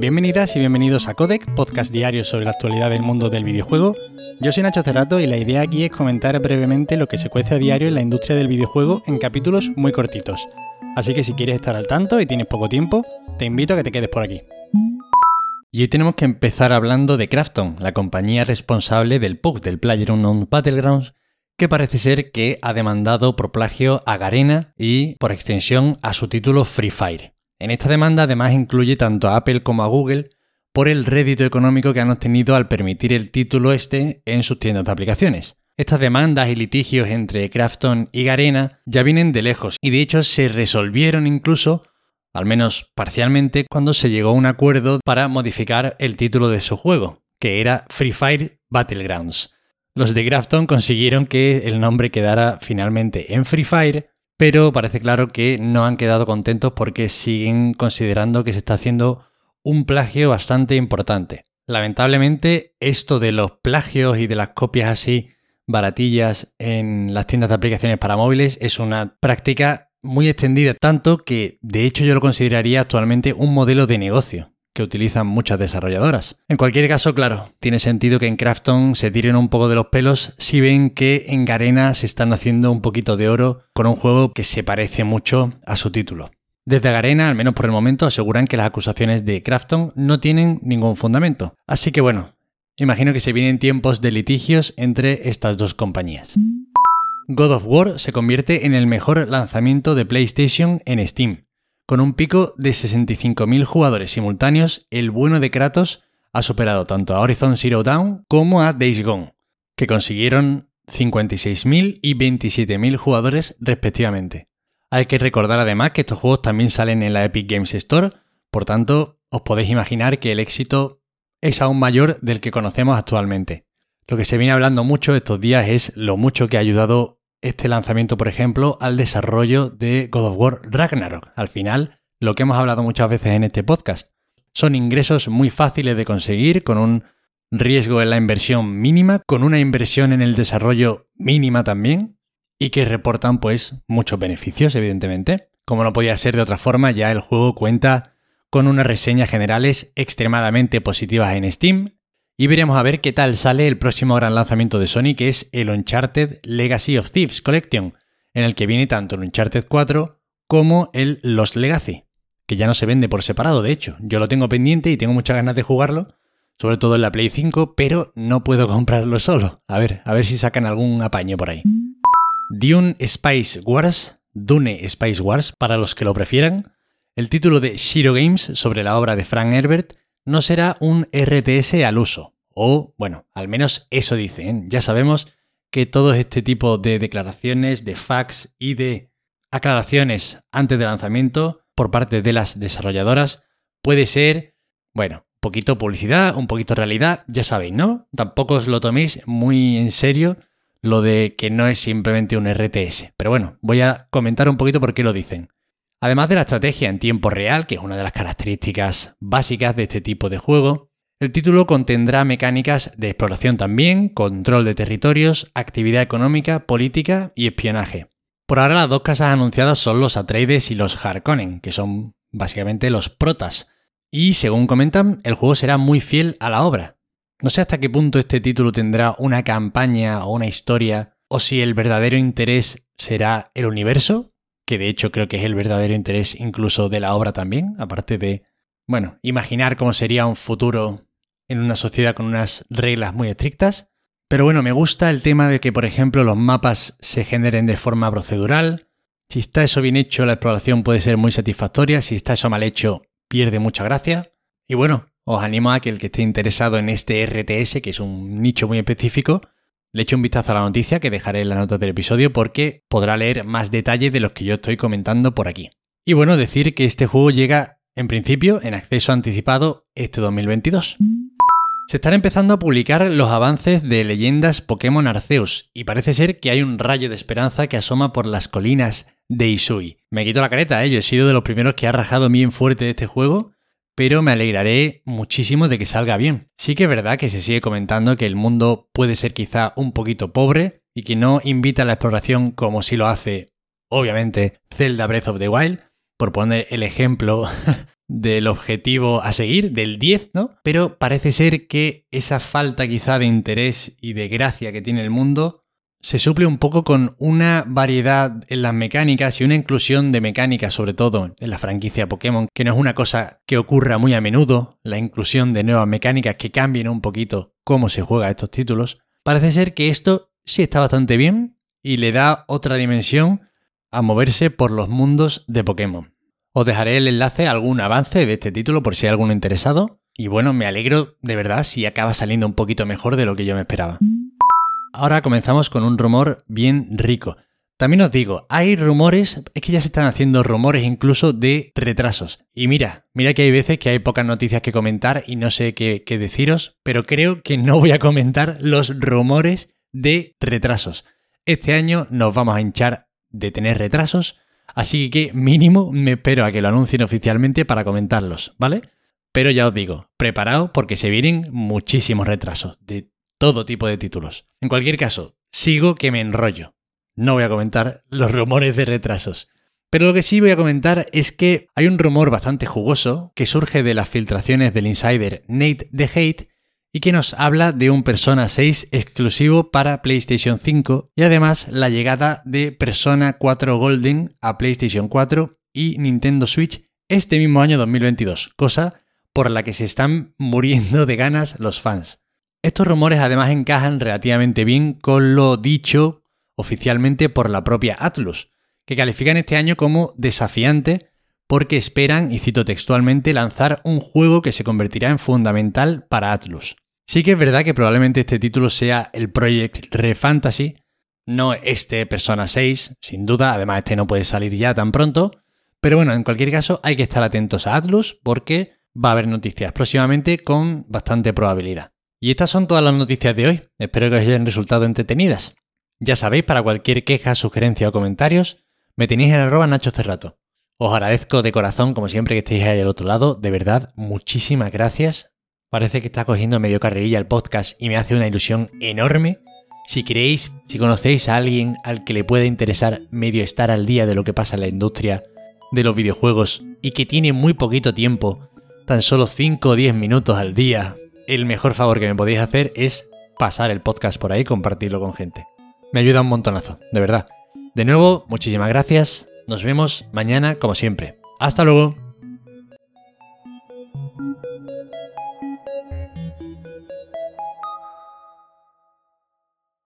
Bienvenidas y bienvenidos a Codec, podcast diario sobre la actualidad del mundo del videojuego. Yo soy Nacho Cerrato y la idea aquí es comentar brevemente lo que se cuece a diario en la industria del videojuego en capítulos muy cortitos. Así que si quieres estar al tanto y tienes poco tiempo, te invito a que te quedes por aquí. Y hoy tenemos que empezar hablando de Krafton, la compañía responsable del PUB, del PlayerUnknown's Battlegrounds, que parece ser que ha demandado por plagio a Garena y, por extensión, a su título Free Fire. En esta demanda además incluye tanto a Apple como a Google por el rédito económico que han obtenido al permitir el título este en sus tiendas de aplicaciones. Estas demandas y litigios entre Krafton y Garena ya vienen de lejos y de hecho se resolvieron incluso, al menos parcialmente, cuando se llegó a un acuerdo para modificar el título de su juego, que era Free Fire Battlegrounds. Los de Grafton consiguieron que el nombre quedara finalmente en Free Fire, pero parece claro que no han quedado contentos porque siguen considerando que se está haciendo un plagio bastante importante. Lamentablemente, esto de los plagios y de las copias así baratillas en las tiendas de aplicaciones para móviles es una práctica muy extendida, tanto que de hecho yo lo consideraría actualmente un modelo de negocio que utilizan muchas desarrolladoras. En cualquier caso, claro, tiene sentido que en Krafton se tiren un poco de los pelos si ven que en Garena se están haciendo un poquito de oro con un juego que se parece mucho a su título. Desde Garena, al menos por el momento, aseguran que las acusaciones de Krafton no tienen ningún fundamento. Así que bueno, imagino que se vienen tiempos de litigios entre estas dos compañías. God of War se convierte en el mejor lanzamiento de PlayStation en Steam. Con un pico de 65.000 jugadores simultáneos, el bueno de Kratos ha superado tanto a Horizon Zero Dawn como a Days Gone, que consiguieron 56.000 y 27.000 jugadores respectivamente. Hay que recordar además que estos juegos también salen en la Epic Games Store, por tanto, os podéis imaginar que el éxito es aún mayor del que conocemos actualmente. Lo que se viene hablando mucho estos días es lo mucho que ha ayudado este lanzamiento, por ejemplo, al desarrollo de God of War Ragnarok. Al final, lo que hemos hablado muchas veces en este podcast. Son ingresos muy fáciles de conseguir con un riesgo en la inversión mínima, con una inversión en el desarrollo mínima también, y que reportan pues muchos beneficios, evidentemente. Como no podía ser de otra forma, ya el juego cuenta con unas reseñas generales extremadamente positivas en Steam, y veremos a ver qué tal sale el próximo gran lanzamiento de Sony, que es el Uncharted Legacy of Thieves Collection, en el que viene tanto el Uncharted 4 como el Lost Legacy, que ya no se vende por separado, de hecho. Yo lo tengo pendiente y tengo muchas ganas de jugarlo, sobre todo en la Play 5, pero no puedo comprarlo solo. A ver, a ver si sacan algún apaño por ahí. Dune Spice Wars, Dune Spice Wars, para los que lo prefieran, el título de Shiro Games sobre la obra de Frank Herbert, no será un RTS al uso. O, bueno, al menos eso dicen. Ya sabemos que todo este tipo de declaraciones, de fax y de aclaraciones antes del lanzamiento por parte de las desarrolladoras puede ser, bueno, poquito publicidad, un poquito realidad, ya sabéis, ¿no? Tampoco os lo toméis muy en serio lo de que no es simplemente un RTS. Pero bueno, voy a comentar un poquito por qué lo dicen. Además de la estrategia en tiempo real, que es una de las características básicas de este tipo de juego, el título contendrá mecánicas de exploración también, control de territorios, actividad económica, política y espionaje. Por ahora las dos casas anunciadas son los Atreides y los Harkonnen, que son básicamente los protas. Y según comentan, el juego será muy fiel a la obra. No sé hasta qué punto este título tendrá una campaña o una historia, o si el verdadero interés será el universo, que de hecho creo que es el verdadero interés incluso de la obra también, aparte de, bueno, imaginar cómo sería un futuro en una sociedad con unas reglas muy estrictas. Pero bueno, me gusta el tema de que, por ejemplo, los mapas se generen de forma procedural. Si está eso bien hecho, la exploración puede ser muy satisfactoria. Si está eso mal hecho, pierde mucha gracia. Y bueno, os animo a que el que esté interesado en este RTS, que es un nicho muy específico, le eche un vistazo a la noticia que dejaré en la nota del episodio porque podrá leer más detalles de los que yo estoy comentando por aquí. Y bueno, decir que este juego llega en principio en acceso anticipado este 2022. Se están empezando a publicar los avances de leyendas Pokémon Arceus y parece ser que hay un rayo de esperanza que asoma por las colinas de Isui. Me quito la careta, ¿eh? yo he sido de los primeros que ha rajado bien fuerte de este juego pero me alegraré muchísimo de que salga bien. Sí que es verdad que se sigue comentando que el mundo puede ser quizá un poquito pobre y que no invita a la exploración como si lo hace, obviamente, Zelda Breath of the Wild, por poner el ejemplo del objetivo a seguir, del 10, ¿no? Pero parece ser que esa falta quizá de interés y de gracia que tiene el mundo se suple un poco con una variedad en las mecánicas y una inclusión de mecánicas, sobre todo en la franquicia Pokémon, que no es una cosa que ocurra muy a menudo, la inclusión de nuevas mecánicas que cambien un poquito cómo se juega estos títulos. Parece ser que esto sí está bastante bien y le da otra dimensión a moverse por los mundos de Pokémon. Os dejaré el enlace a algún avance de este título por si hay alguno interesado. Y bueno, me alegro de verdad si acaba saliendo un poquito mejor de lo que yo me esperaba. Ahora comenzamos con un rumor bien rico. También os digo, hay rumores, es que ya se están haciendo rumores incluso de retrasos. Y mira, mira que hay veces que hay pocas noticias que comentar y no sé qué, deciros, pero creo que no voy a comentar los rumores de retrasos. Este año nos vamos a hinchar de tener retrasos, así que mínimo me espero a que lo anuncien oficialmente para comentarlos, ¿vale? Pero ya os digo, preparaos porque se vienen muchísimos retrasos todo tipo de títulos. En cualquier caso, sigo que me enrollo. No voy a comentar los rumores de retrasos. Pero lo que sí voy a comentar es que hay un rumor bastante jugoso que surge de las filtraciones del insider Nate the Hate y que nos habla de un Persona 6 exclusivo para PlayStation 5 y además la llegada de Persona 4 Golden a PlayStation 4 y Nintendo Switch este mismo año 2022, cosa por la que se están muriendo de ganas los fans. Estos rumores además encajan relativamente bien con lo dicho oficialmente por la propia Atlus, que califican este año como desafiante porque esperan, y cito textualmente, lanzar un juego que se convertirá en fundamental para Atlus. Sí que es verdad que probablemente este título sea el Project Re Fantasy, no este Persona 6, sin duda, además este no puede salir ya tan pronto, pero bueno, en cualquier caso hay que estar atentos a Atlus porque va a haber noticias próximamente con bastante probabilidad. Y estas son todas las noticias de hoy, espero que os hayan resultado entretenidas. Ya sabéis, para cualquier queja, sugerencia o comentarios, me tenéis en arroba Nacho Cerrato. Os agradezco de corazón, como siempre, que estéis ahí al otro lado. De verdad, muchísimas gracias. Parece que está cogiendo medio carrerilla el podcast y me hace una ilusión enorme. Si queréis, si conocéis a alguien al que le pueda interesar medio estar al día de lo que pasa en la industria de los videojuegos y que tiene muy poquito tiempo, tan solo 5 o 10 minutos al día, el mejor favor que me podéis hacer es pasar el podcast por ahí compartirlo con gente. Me ayuda un montonazo, de verdad. De nuevo, muchísimas gracias. Nos vemos mañana como siempre. Hasta luego.